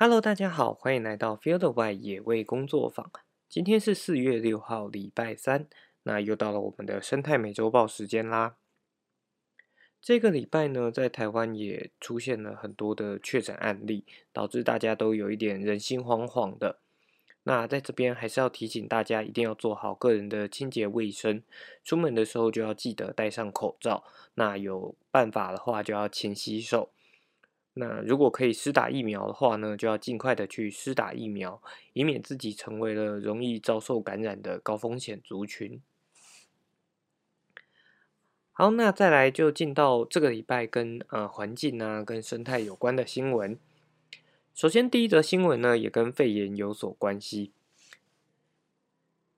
Hello，大家好，欢迎来到 Field 外野味工作坊。今天是四月六号，礼拜三，那又到了我们的生态美洲豹时间啦。这个礼拜呢，在台湾也出现了很多的确诊案例，导致大家都有一点人心惶惶的。那在这边还是要提醒大家，一定要做好个人的清洁卫生，出门的时候就要记得戴上口罩。那有办法的话，就要勤洗手。那如果可以施打疫苗的话呢，就要尽快的去施打疫苗，以免自己成为了容易遭受感染的高风险族群。好，那再来就进到这个礼拜跟呃环境啊、跟生态有关的新闻。首先，第一则新闻呢，也跟肺炎有所关系。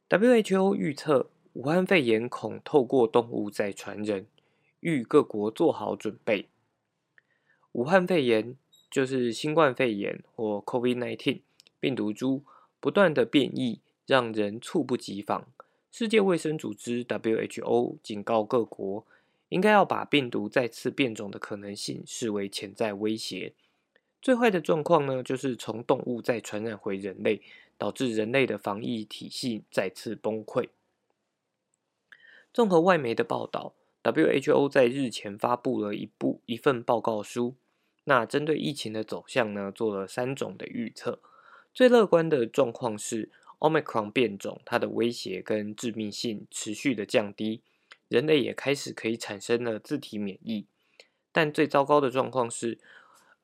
WHO 预测，武汉肺炎恐透过动物再传人，欲各国做好准备。武汉肺炎就是新冠肺炎或 COVID-19 病毒株不断的变异，让人猝不及防。世界卫生组织 WHO 警告各国，应该要把病毒再次变种的可能性视为潜在威胁。最坏的状况呢，就是从动物再传染回人类，导致人类的防疫体系再次崩溃。综合外媒的报道。WHO 在日前发布了一部一份报告书，那针对疫情的走向呢，做了三种的预测。最乐观的状况是，Omicron 变种它的威胁跟致命性持续的降低，人类也开始可以产生了自体免疫。但最糟糕的状况是，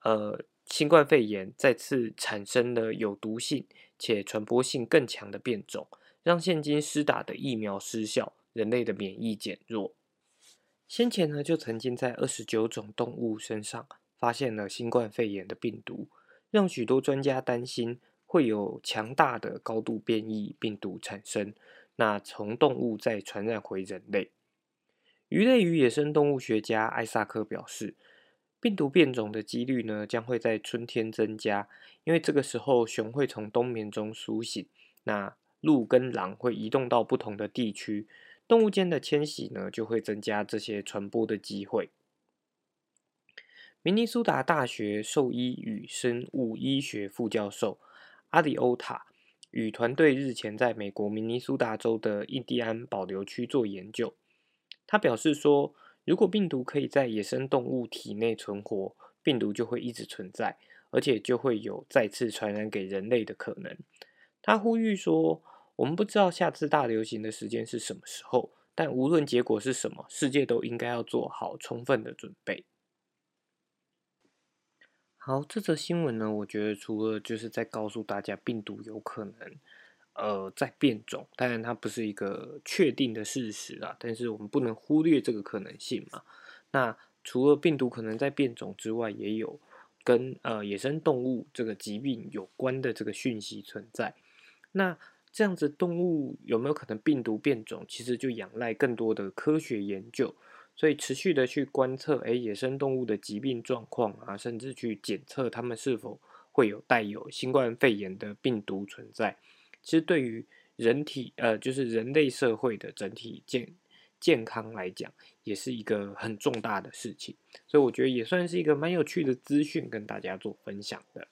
呃，新冠肺炎再次产生了有毒性且传播性更强的变种，让现今施打的疫苗失效，人类的免疫减弱。先前呢，就曾经在二十九种动物身上发现了新冠肺炎的病毒，让许多专家担心会有强大的高度变异病毒产生，那从动物再传染回人类。鱼类与野生动物学家艾萨克表示，病毒变种的几率呢将会在春天增加，因为这个时候熊会从冬眠中苏醒，那鹿跟狼会移动到不同的地区。动物间的迁徙呢，就会增加这些传播的机会。明尼苏达大学兽医与生物医学副教授阿里欧塔与团队日前在美国明尼苏达州的印第安保留区做研究。他表示说，如果病毒可以在野生动物体内存活，病毒就会一直存在，而且就会有再次传染给人类的可能。他呼吁说。我们不知道下次大流行的时间是什么时候，但无论结果是什么，世界都应该要做好充分的准备。好，这则新闻呢，我觉得除了就是在告诉大家病毒有可能呃在变种，当然它不是一个确定的事实啊，但是我们不能忽略这个可能性嘛。那除了病毒可能在变种之外，也有跟呃野生动物这个疾病有关的这个讯息存在。那这样子，动物有没有可能病毒变种？其实就仰赖更多的科学研究，所以持续的去观测，诶野生动物的疾病状况啊，甚至去检测它们是否会有带有新冠肺炎的病毒存在。其实对于人体，呃，就是人类社会的整体健健康来讲，也是一个很重大的事情。所以我觉得也算是一个蛮有趣的资讯，跟大家做分享的。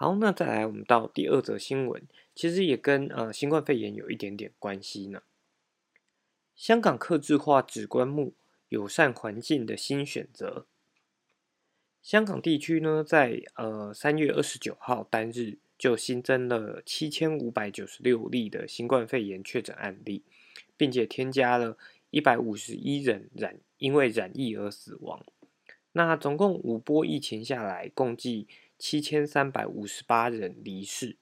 好，那再来，我们到第二则新闻，其实也跟呃新冠肺炎有一点点关系呢。香港客制化指棺木友善环境的新选择。香港地区呢，在呃三月二十九号单日就新增了七千五百九十六例的新冠肺炎确诊案例，并且添加了一百五十一人染因为染疫而死亡。那总共五波疫情下来，共计。七千三百五十八人离世，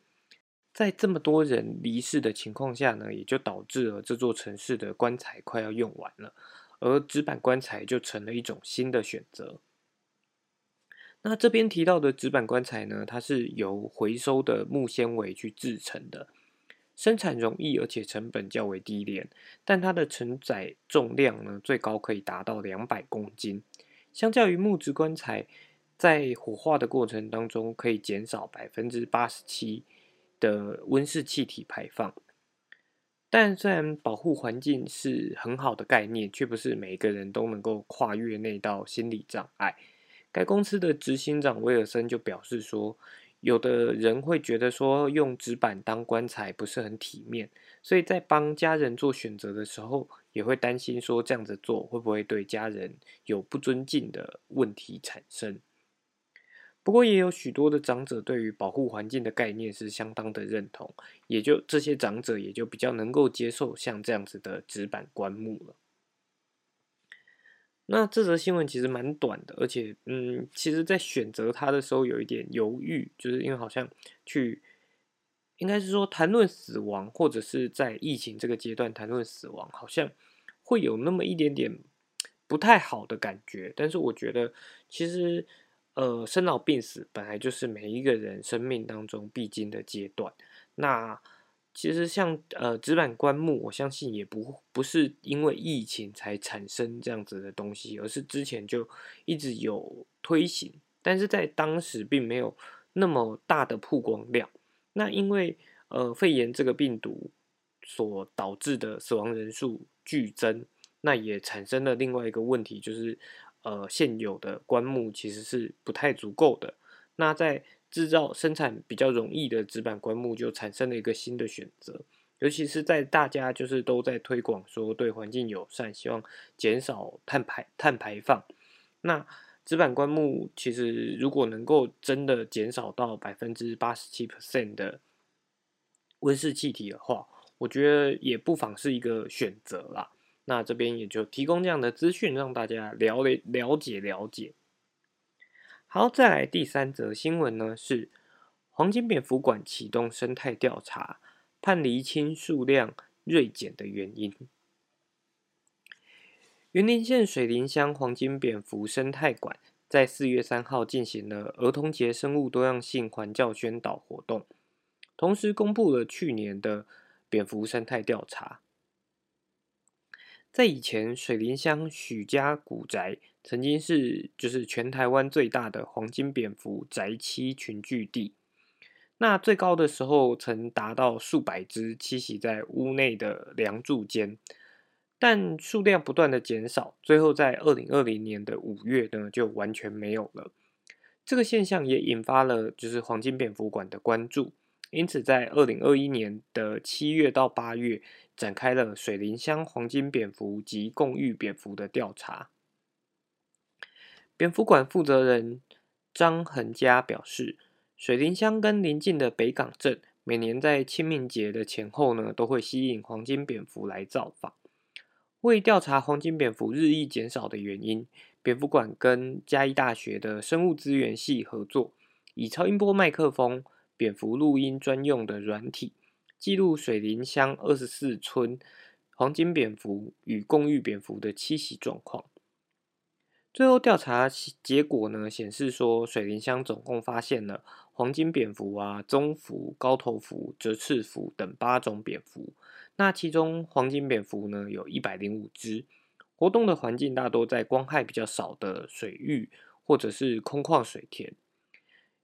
在这么多人离世的情况下呢，也就导致了这座城市的棺材快要用完了，而纸板棺材就成了一种新的选择。那这边提到的纸板棺材呢，它是由回收的木纤维去制成的，生产容易，而且成本较为低廉，但它的承载重量呢，最高可以达到两百公斤，相较于木质棺材。在火化的过程当中，可以减少百分之八十七的温室气体排放。但虽然保护环境是很好的概念，却不是每个人都能够跨越那道心理障碍。该公司的执行长威尔森就表示说，有的人会觉得说用纸板当棺材不是很体面，所以在帮家人做选择的时候，也会担心说这样子做会不会对家人有不尊敬的问题产生。不过，也有许多的长者对于保护环境的概念是相当的认同，也就这些长者也就比较能够接受像这样子的纸板棺木了。那这则新闻其实蛮短的，而且，嗯，其实在选择它的时候有一点犹豫，就是因为好像去，应该是说谈论死亡，或者是在疫情这个阶段谈论死亡，好像会有那么一点点不太好的感觉。但是我觉得，其实。呃，生老病死本来就是每一个人生命当中必经的阶段。那其实像呃纸板棺木，我相信也不不是因为疫情才产生这样子的东西，而是之前就一直有推行，但是在当时并没有那么大的曝光量。那因为呃肺炎这个病毒所导致的死亡人数剧增，那也产生了另外一个问题，就是。呃，现有的棺木其实是不太足够的。那在制造生产比较容易的纸板棺木，就产生了一个新的选择。尤其是在大家就是都在推广说对环境友善，希望减少碳排碳排放。那纸板棺木其实如果能够真的减少到百分之八十七 percent 的温室气体的话，我觉得也不妨是一个选择啦。那这边也就提供这样的资讯，让大家了了解了解。好，再来第三则新闻呢，是黄金蝙蝠馆启动生态调查，判厘清数量锐减的原因。云林县水林乡黄金蝙蝠生态馆在四月三号进行了儿童节生物多样性环教宣导活动，同时公布了去年的蝙蝠生态调查。在以前，水林乡许家古宅曾经是就是全台湾最大的黄金蝙蝠宅栖群聚地。那最高的时候曾达到数百只栖息在屋内的梁柱间，但数量不断的减少，最后在二零二零年的五月呢就完全没有了。这个现象也引发了就是黄金蝙蝠馆的关注，因此在二零二一年的七月到八月。展开了水林乡黄金蝙蝠及共育蝙蝠的调查。蝙蝠馆负责人张恒佳表示，水林乡跟邻近的北港镇，每年在清明节的前后呢，都会吸引黄金蝙蝠来造访。为调查黄金蝙蝠日益减少的原因，蝙蝠馆跟嘉义大学的生物资源系合作，以超音波麦克风、蝙蝠录音专用的软体。记录水林乡二十四村黄金蝙蝠与共育蝙蝠的栖息状况。最后调查结果呢，显示说水林乡总共发现了黄金蝙蝠啊、棕蝠、高头蝠、折翅蝠等八种蝙蝠。那其中黄金蝙蝠呢，有一百零五只。活动的环境大多在光害比较少的水域或者是空旷水田。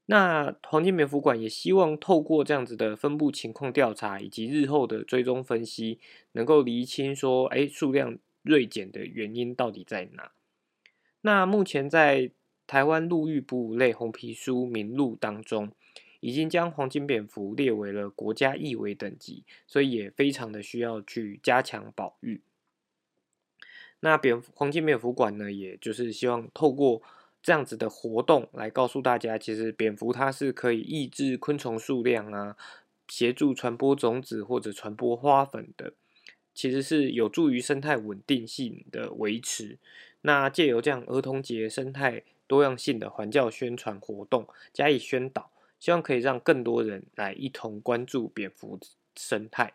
那黄金蝙蝠馆也希望透过这样子的分布情况调查，以及日后的追踪分析，能够厘清说，哎，数量锐减的原因到底在哪？那目前在台湾陆域哺乳类红皮书名录当中，已经将黄金蝙蝠列为了国家易危等级，所以也非常的需要去加强保育。那蝙黄金蝙蝠馆呢，也就是希望透过。这样子的活动来告诉大家，其实蝙蝠它是可以抑制昆虫数量啊，协助传播种子或者传播花粉的，其实是有助于生态稳定性的维持。那借由这样儿童节生态多样性的环教宣传活动加以宣导，希望可以让更多人来一同关注蝙蝠生态。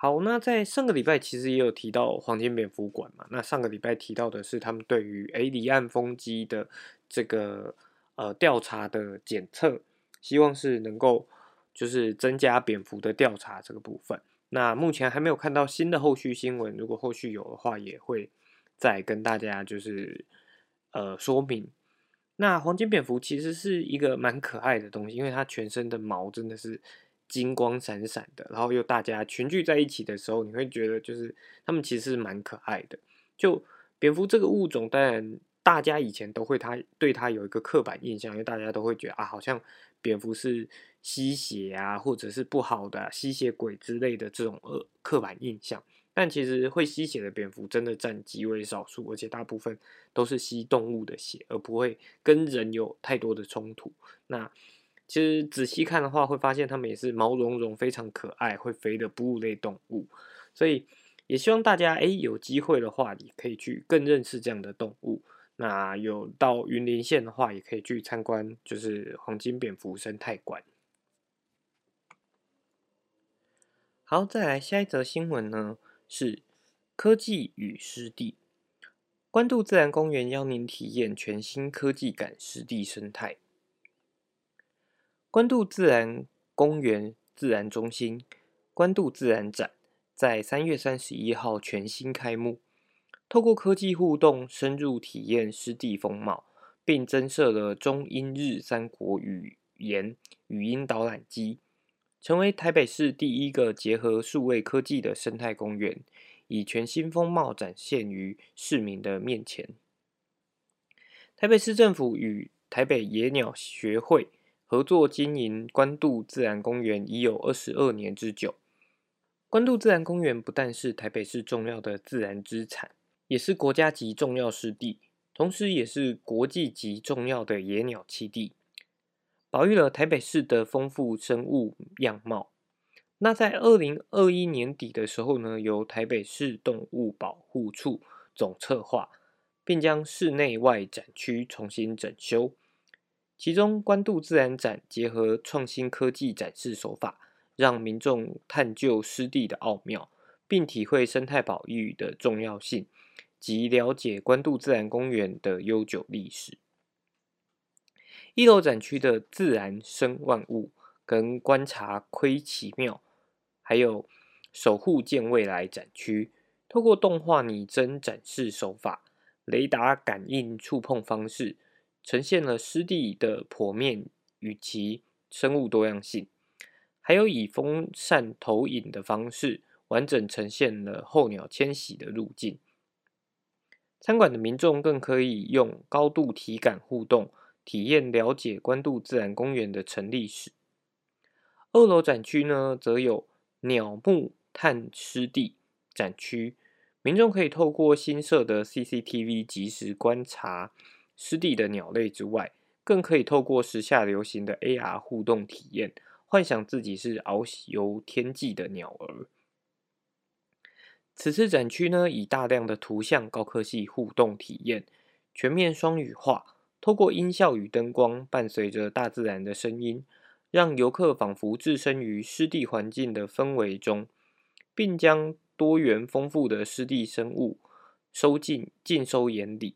好，那在上个礼拜其实也有提到黄金蝙蝠馆嘛。那上个礼拜提到的是他们对于诶离岸风机的这个呃调查的检测，希望是能够就是增加蝙蝠的调查这个部分。那目前还没有看到新的后续新闻，如果后续有的话，也会再跟大家就是呃说明。那黄金蝙蝠其实是一个蛮可爱的东西，因为它全身的毛真的是。金光闪闪的，然后又大家群聚在一起的时候，你会觉得就是他们其实是蛮可爱的。就蝙蝠这个物种，当然大家以前都会它对它有一个刻板印象，因为大家都会觉得啊，好像蝙蝠是吸血啊，或者是不好的吸血鬼之类的这种呃刻板印象。但其实会吸血的蝙蝠真的占极为少数，而且大部分都是吸动物的血，而不会跟人有太多的冲突。那其实仔细看的话，会发现它们也是毛茸茸、非常可爱、会飞的哺乳类动物。所以也希望大家哎有机会的话，你可以去更认识这样的动物。那有到云林县的话，也可以去参观，就是黄金蝙蝠生态馆。好，再来下一则新闻呢。是科技与湿地，关渡自然公园邀您体验全新科技感湿地生态。关渡自然公园自然中心关渡自然展在三月三十一号全新开幕，透过科技互动，深入体验湿地风貌，并增设了中英日三国语言语音导览机。成为台北市第一个结合数位科技的生态公园，以全新风貌展现于市民的面前。台北市政府与台北野鸟学会合作经营关渡自然公园已有二十二年之久。关渡自然公园不但是台北市重要的自然资产，也是国家级重要湿地，同时也是国际级重要的野鸟栖地。保育了台北市的丰富生物样貌。那在二零二一年底的时候呢，由台北市动物保护处总策划，并将室内外展区重新整修。其中，关渡自然展结合创新科技展示手法，让民众探究湿地的奥妙，并体会生态保育的重要性，及了解关渡自然公园的悠久历史。一楼展区的自然生万物跟观察窥奇妙，还有守护见未来展区，透过动画拟真展示手法、雷达感应触碰方式，呈现了湿地的剖面与其生物多样性，还有以风扇投影的方式，完整呈现了候鸟迁徙的路径。参馆的民众更可以用高度体感互动。体验了解关渡自然公园的成立史。二楼展区呢，则有鸟木探湿地展区，民众可以透过新设的 CCTV 及时观察湿地的鸟类之外，更可以透过时下流行的 AR 互动体验，幻想自己是遨游天际的鸟儿。此次展区呢，以大量的图像高科技互动体验，全面双语化。透过音效与灯光，伴随着大自然的声音，让游客仿佛置身于湿地环境的氛围中，并将多元丰富的湿地生物收进尽收眼底，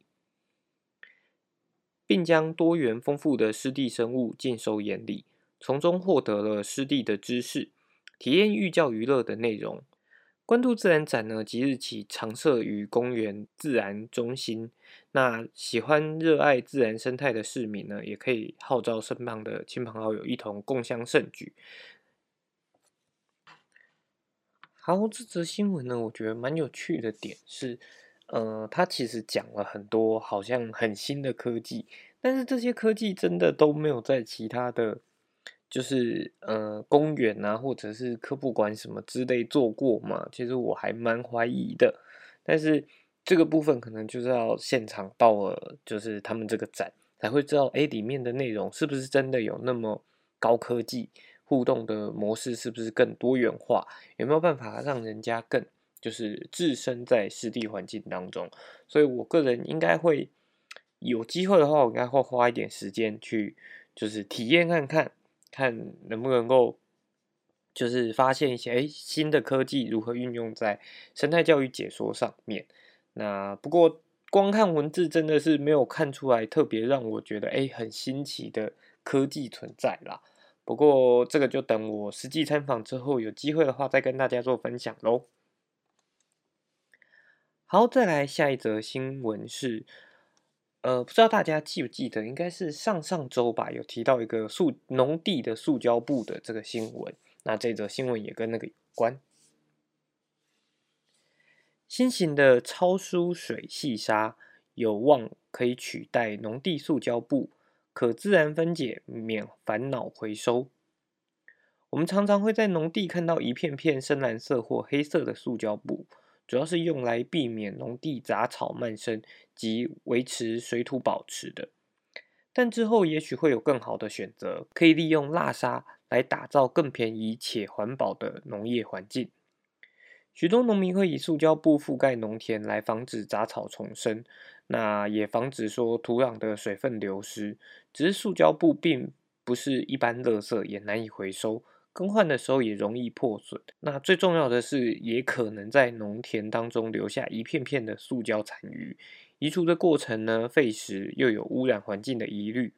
并将多元丰富的湿地生物尽收眼里，从中获得了湿地的知识，体验寓教于乐的内容。关渡自然展呢，即日起常设于公园自然中心。那喜欢热爱自然生态的市民呢，也可以号召身旁的亲朋好友一同共襄盛举。好，这则新闻呢，我觉得蛮有趣的点是，呃，他其实讲了很多好像很新的科技，但是这些科技真的都没有在其他的。就是呃，公园啊，或者是科普馆什么之类做过嘛？其实我还蛮怀疑的。但是这个部分可能就是要现场到了，就是他们这个展才会知道，哎，里面的内容是不是真的有那么高科技，互动的模式是不是更多元化，有没有办法让人家更就是置身在湿地环境当中？所以我个人应该会有机会的话，我应该会花一点时间去就是体验看看。看能不能够，就是发现一些哎新的科技如何运用在生态教育解说上面。那不过光看文字真的是没有看出来特别让我觉得哎很新奇的科技存在啦。不过这个就等我实际参访之后有机会的话再跟大家做分享喽。好，再来下一则新闻是。呃，不知道大家记不记得，应该是上上周吧，有提到一个塑农地的塑胶布的这个新闻。那这则新闻也跟那个有关。新型的超疏水细沙有望可以取代农地塑胶布，可自然分解，免烦恼回收。我们常常会在农地看到一片片深蓝色或黑色的塑胶布，主要是用来避免农地杂草蔓生及维持水土保持的。但之后也许会有更好的选择，可以利用蜡沙来打造更便宜且环保的农业环境。许多农民会以塑胶布覆盖农田来防止杂草丛生，那也防止说土壤的水分流失。只是塑胶布并不是一般垃圾，也难以回收。更换的时候也容易破损。那最重要的是，也可能在农田当中留下一片片的塑胶残余。移除的过程呢，费时又有污染环境的疑虑。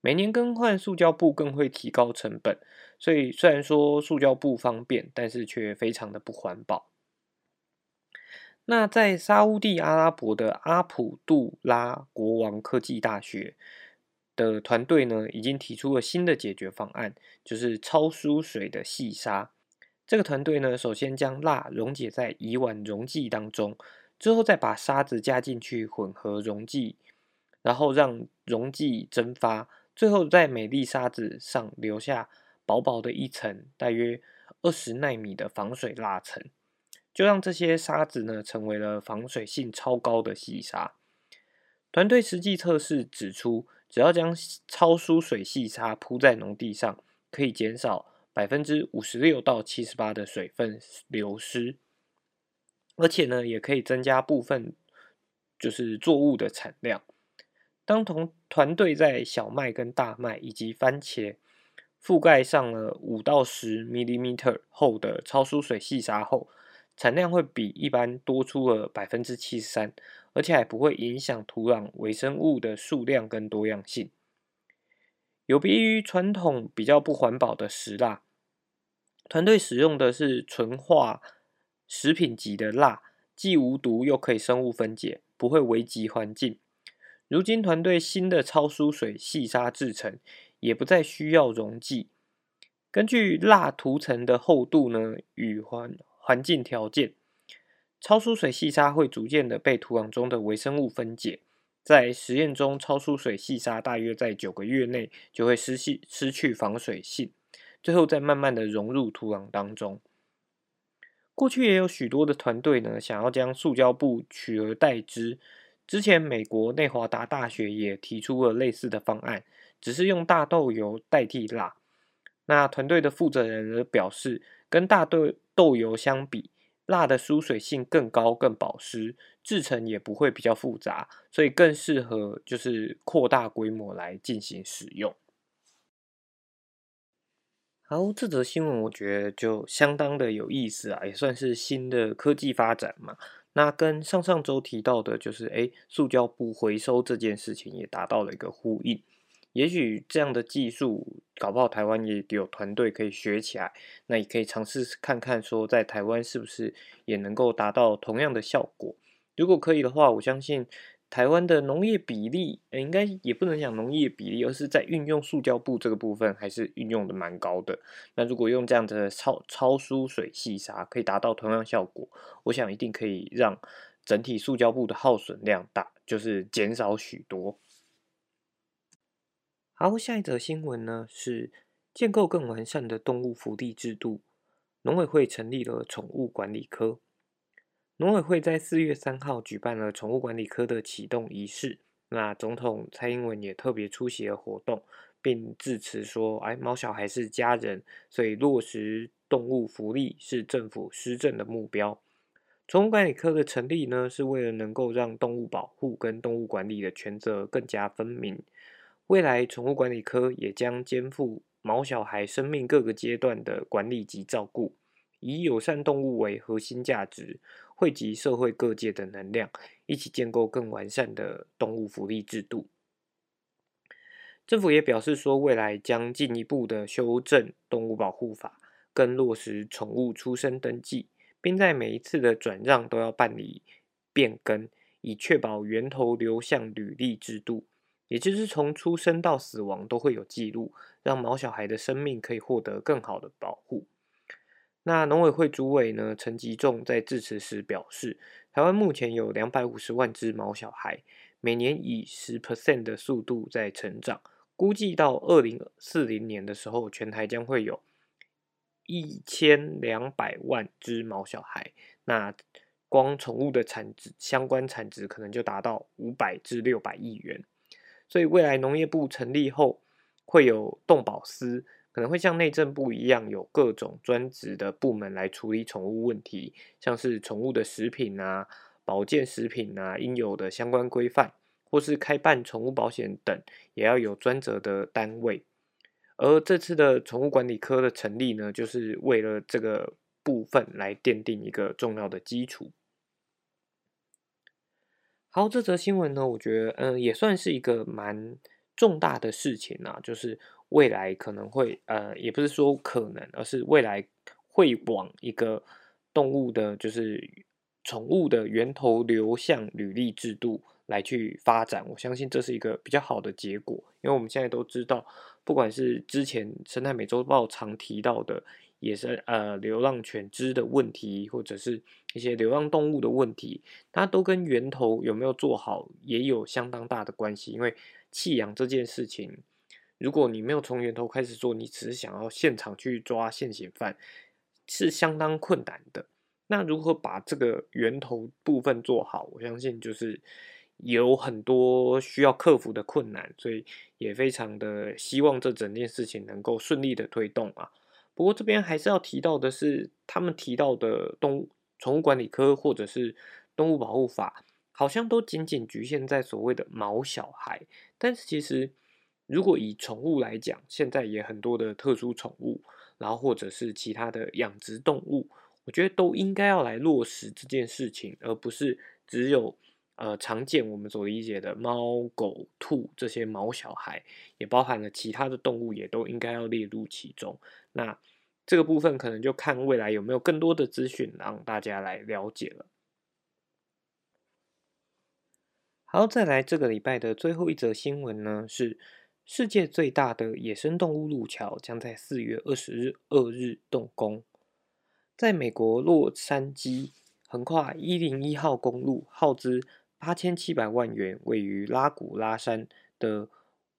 每年更换塑胶布更会提高成本。所以虽然说塑胶布方便，但是却非常的不环保。那在沙地阿拉伯的阿卜杜拉国王科技大学。的团队呢，已经提出了新的解决方案，就是超疏水的细沙。这个团队呢，首先将蜡溶解在乙烷溶剂当中，之后再把沙子加进去混合溶剂，然后让溶剂蒸发，最后在美丽沙子上留下薄薄的一层，大约二十纳米的防水蜡层，就让这些沙子呢，成为了防水性超高的细沙。团队实际测试指出。只要将超疏水细沙铺在农地上，可以减少百分之五十六到七十八的水分流失，而且呢，也可以增加部分就是作物的产量。当同团队在小麦跟大麦以及番茄覆盖上了五到十 millimeter 厚的超疏水细沙后，产量会比一般多出了百分之七十三。而且还不会影响土壤微生物的数量跟多样性。有别于传统比较不环保的石蜡，团队使用的是纯化食品级的蜡，既无毒又可以生物分解，不会危及环境。如今团队新的超疏水细沙制成，也不再需要溶剂。根据蜡涂层的厚度呢与环环境条件。超疏水细沙会逐渐的被土壤中的微生物分解，在实验中，超疏水细沙大约在九个月内就会失去失去防水性，最后再慢慢的融入土壤当中。过去也有许多的团队呢，想要将塑胶布取而代之。之前美国内华达大学也提出了类似的方案，只是用大豆油代替蜡。那团队的负责人则表示，跟大豆豆油相比，蜡的疏水性更高、更保湿，制成也不会比较复杂，所以更适合就是扩大规模来进行使用。好，这则新闻我觉得就相当的有意思啊，也算是新的科技发展嘛。那跟上上周提到的，就是诶塑胶布回收这件事情也达到了一个呼应。也许这样的技术，搞不好台湾也有团队可以学起来，那也可以尝试看看，说在台湾是不是也能够达到同样的效果。如果可以的话，我相信台湾的农业比例，应该也不能讲农业比例，而是在运用塑胶布这个部分，还是运用的蛮高的。那如果用这样的超超疏水细沙，可以达到同样效果，我想一定可以让整体塑胶布的耗损量大，就是减少许多。好，下一则新闻呢是建构更完善的动物福利制度。农委会成立了宠物管理科。农委会在四月三号举办了宠物管理科的启动仪式。那总统蔡英文也特别出席了活动，并致辞说：“哎，猫小孩是家人，所以落实动物福利是政府施政的目标。宠物管理科的成立呢，是为了能够让动物保护跟动物管理的权责更加分明。”未来，宠物管理科也将肩负毛小孩生命各个阶段的管理及照顾，以友善动物为核心价值，汇集社会各界的能量，一起建构更完善的动物福利制度。政府也表示说，未来将进一步的修正动物保护法，更落实宠物出生登记，并在每一次的转让都要办理变更，以确保源头流向履历制度。也就是从出生到死亡都会有记录，让毛小孩的生命可以获得更好的保护。那农委会主委呢陈吉仲在致辞时表示，台湾目前有两百五十万只毛小孩，每年以十 percent 的速度在成长，估计到二零四零年的时候，全台将会有一千两百万只毛小孩。那光宠物的产值，相关产值可能就达到五百至六百亿元。所以未来农业部成立后，会有动保司，可能会像内政部一样，有各种专职的部门来处理宠物问题，像是宠物的食品啊、保健食品啊，应有的相关规范，或是开办宠物保险等，也要有专责的单位。而这次的宠物管理科的成立呢，就是为了这个部分来奠定一个重要的基础。好，这则新闻呢，我觉得，嗯，也算是一个蛮重大的事情啊，就是未来可能会，呃，也不是说可能，而是未来会往一个动物的，就是宠物的源头流向履历制度来去发展。我相信这是一个比较好的结果，因为我们现在都知道，不管是之前生态美洲豹常提到的。也是呃流浪犬只的问题，或者是一些流浪动物的问题，它都跟源头有没有做好也有相当大的关系。因为弃养这件事情，如果你没有从源头开始做，你只是想要现场去抓现行犯，是相当困难的。那如何把这个源头部分做好，我相信就是有很多需要克服的困难，所以也非常的希望这整件事情能够顺利的推动啊。不过这边还是要提到的是，他们提到的动物宠物管理科或者是动物保护法，好像都仅仅局限在所谓的毛小孩。但是其实，如果以宠物来讲，现在也很多的特殊宠物，然后或者是其他的养殖动物，我觉得都应该要来落实这件事情，而不是只有呃常见我们所理解的猫狗兔这些毛小孩，也包含了其他的动物，也都应该要列入其中。那这个部分可能就看未来有没有更多的资讯让大家来了解了。好，再来这个礼拜的最后一则新闻呢，是世界最大的野生动物路桥将在四月二十日二日动工，在美国洛杉矶横跨一零一号公路，耗资八千七百万元，位于拉古拉山的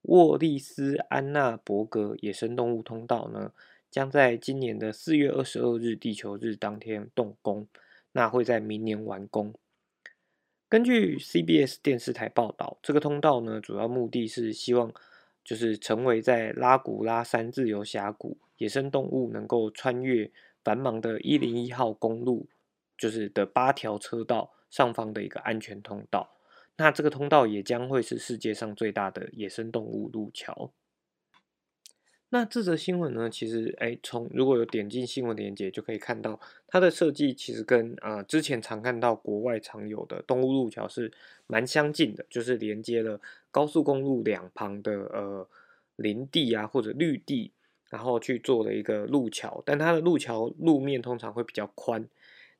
沃利斯安纳伯格野生动物通道呢。将在今年的四月二十二日地球日当天动工，那会在明年完工。根据 CBS 电视台报道，这个通道呢，主要目的是希望就是成为在拉古拉山自由峡谷野生动物能够穿越繁忙的一零一号公路，就是的八条车道上方的一个安全通道。那这个通道也将会是世界上最大的野生动物路桥。那这则新闻呢，其实哎，从如果有点进新闻链接，就可以看到它的设计其实跟啊之前常看到国外常有的动物路桥是蛮相近的，就是连接了高速公路两旁的呃林地啊或者绿地，然后去做了一个路桥，但它的路桥路面通常会比较宽。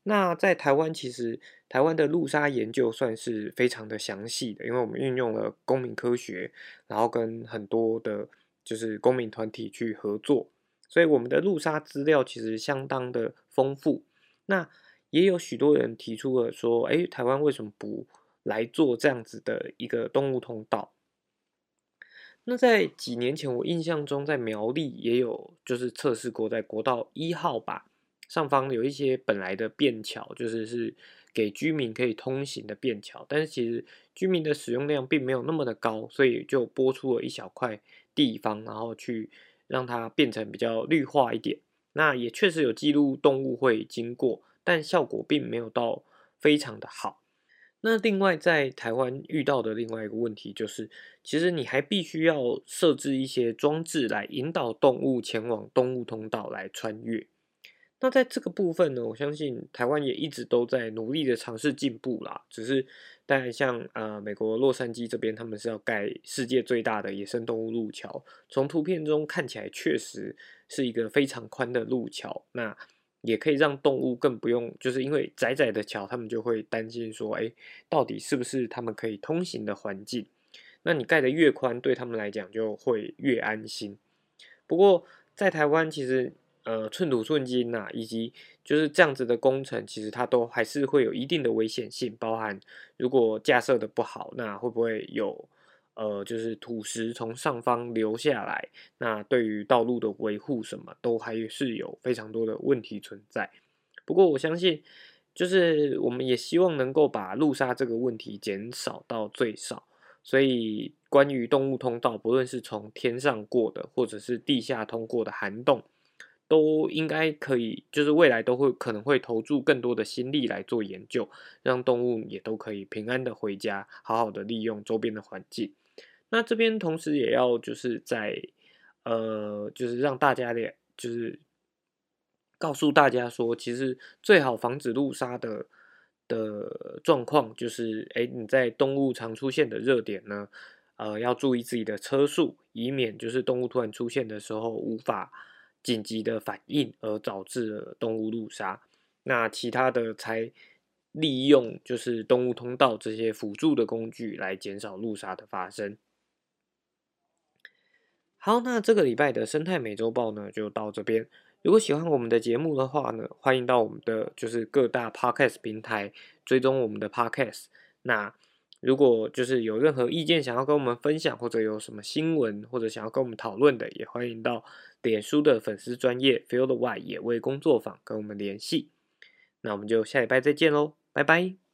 那在台湾，其实台湾的路杀研究算是非常的详细的，因为我们运用了公民科学，然后跟很多的。就是公民团体去合作，所以我们的路杀资料其实相当的丰富。那也有许多人提出了说，哎，台湾为什么不来做这样子的一个动物通道？那在几年前，我印象中在苗栗也有就是测试过，在国道一号吧上方有一些本来的便桥，就是是给居民可以通行的便桥，但是其实居民的使用量并没有那么的高，所以就拨出了一小块。地方，然后去让它变成比较绿化一点。那也确实有记录动物会经过，但效果并没有到非常的好。那另外在台湾遇到的另外一个问题就是，其实你还必须要设置一些装置来引导动物前往动物通道来穿越。那在这个部分呢，我相信台湾也一直都在努力的尝试进步啦。只是，当然像呃美国洛杉矶这边，他们是要盖世界最大的野生动物路桥，从图片中看起来确实是一个非常宽的路桥。那也可以让动物更不用，就是因为窄窄的桥，他们就会担心说，哎，到底是不是他们可以通行的环境？那你盖的越宽，对他们来讲就会越安心。不过在台湾，其实。呃寸土寸金呐，以及就是这样子的工程，其实它都还是会有一定的危险性，包含如果架设的不好，那会不会有呃就是土石从上方流下来，那对于道路的维护什么都还是有非常多的问题存在。不过我相信。就是我们也希望能够把路杀这个问题减少到最少，所以关于动物通道，不论是从天上过的，或者是地下通过的涵洞，都应该可以，就是未来都会可能会投注更多的心力来做研究，让动物也都可以平安的回家，好好的利用周边的环境。那这边同时也要就是在呃，就是让大家的，就是。告诉大家说，其实最好防止路杀的的状况，就是哎，你在动物常出现的热点呢，呃，要注意自己的车速，以免就是动物突然出现的时候无法紧急的反应，而导致了动物路杀。那其他的才利用就是动物通道这些辅助的工具来减少路杀的发生。好，那这个礼拜的生态美洲豹呢，就到这边。如果喜欢我们的节目的话呢，欢迎到我们的就是各大 podcast 平台追踪我们的 podcast。那如果就是有任何意见想要跟我们分享，或者有什么新闻或者想要跟我们讨论的，也欢迎到脸书的粉丝专业 Field Y 野味工作坊跟我们联系。那我们就下礼拜再见喽，拜拜。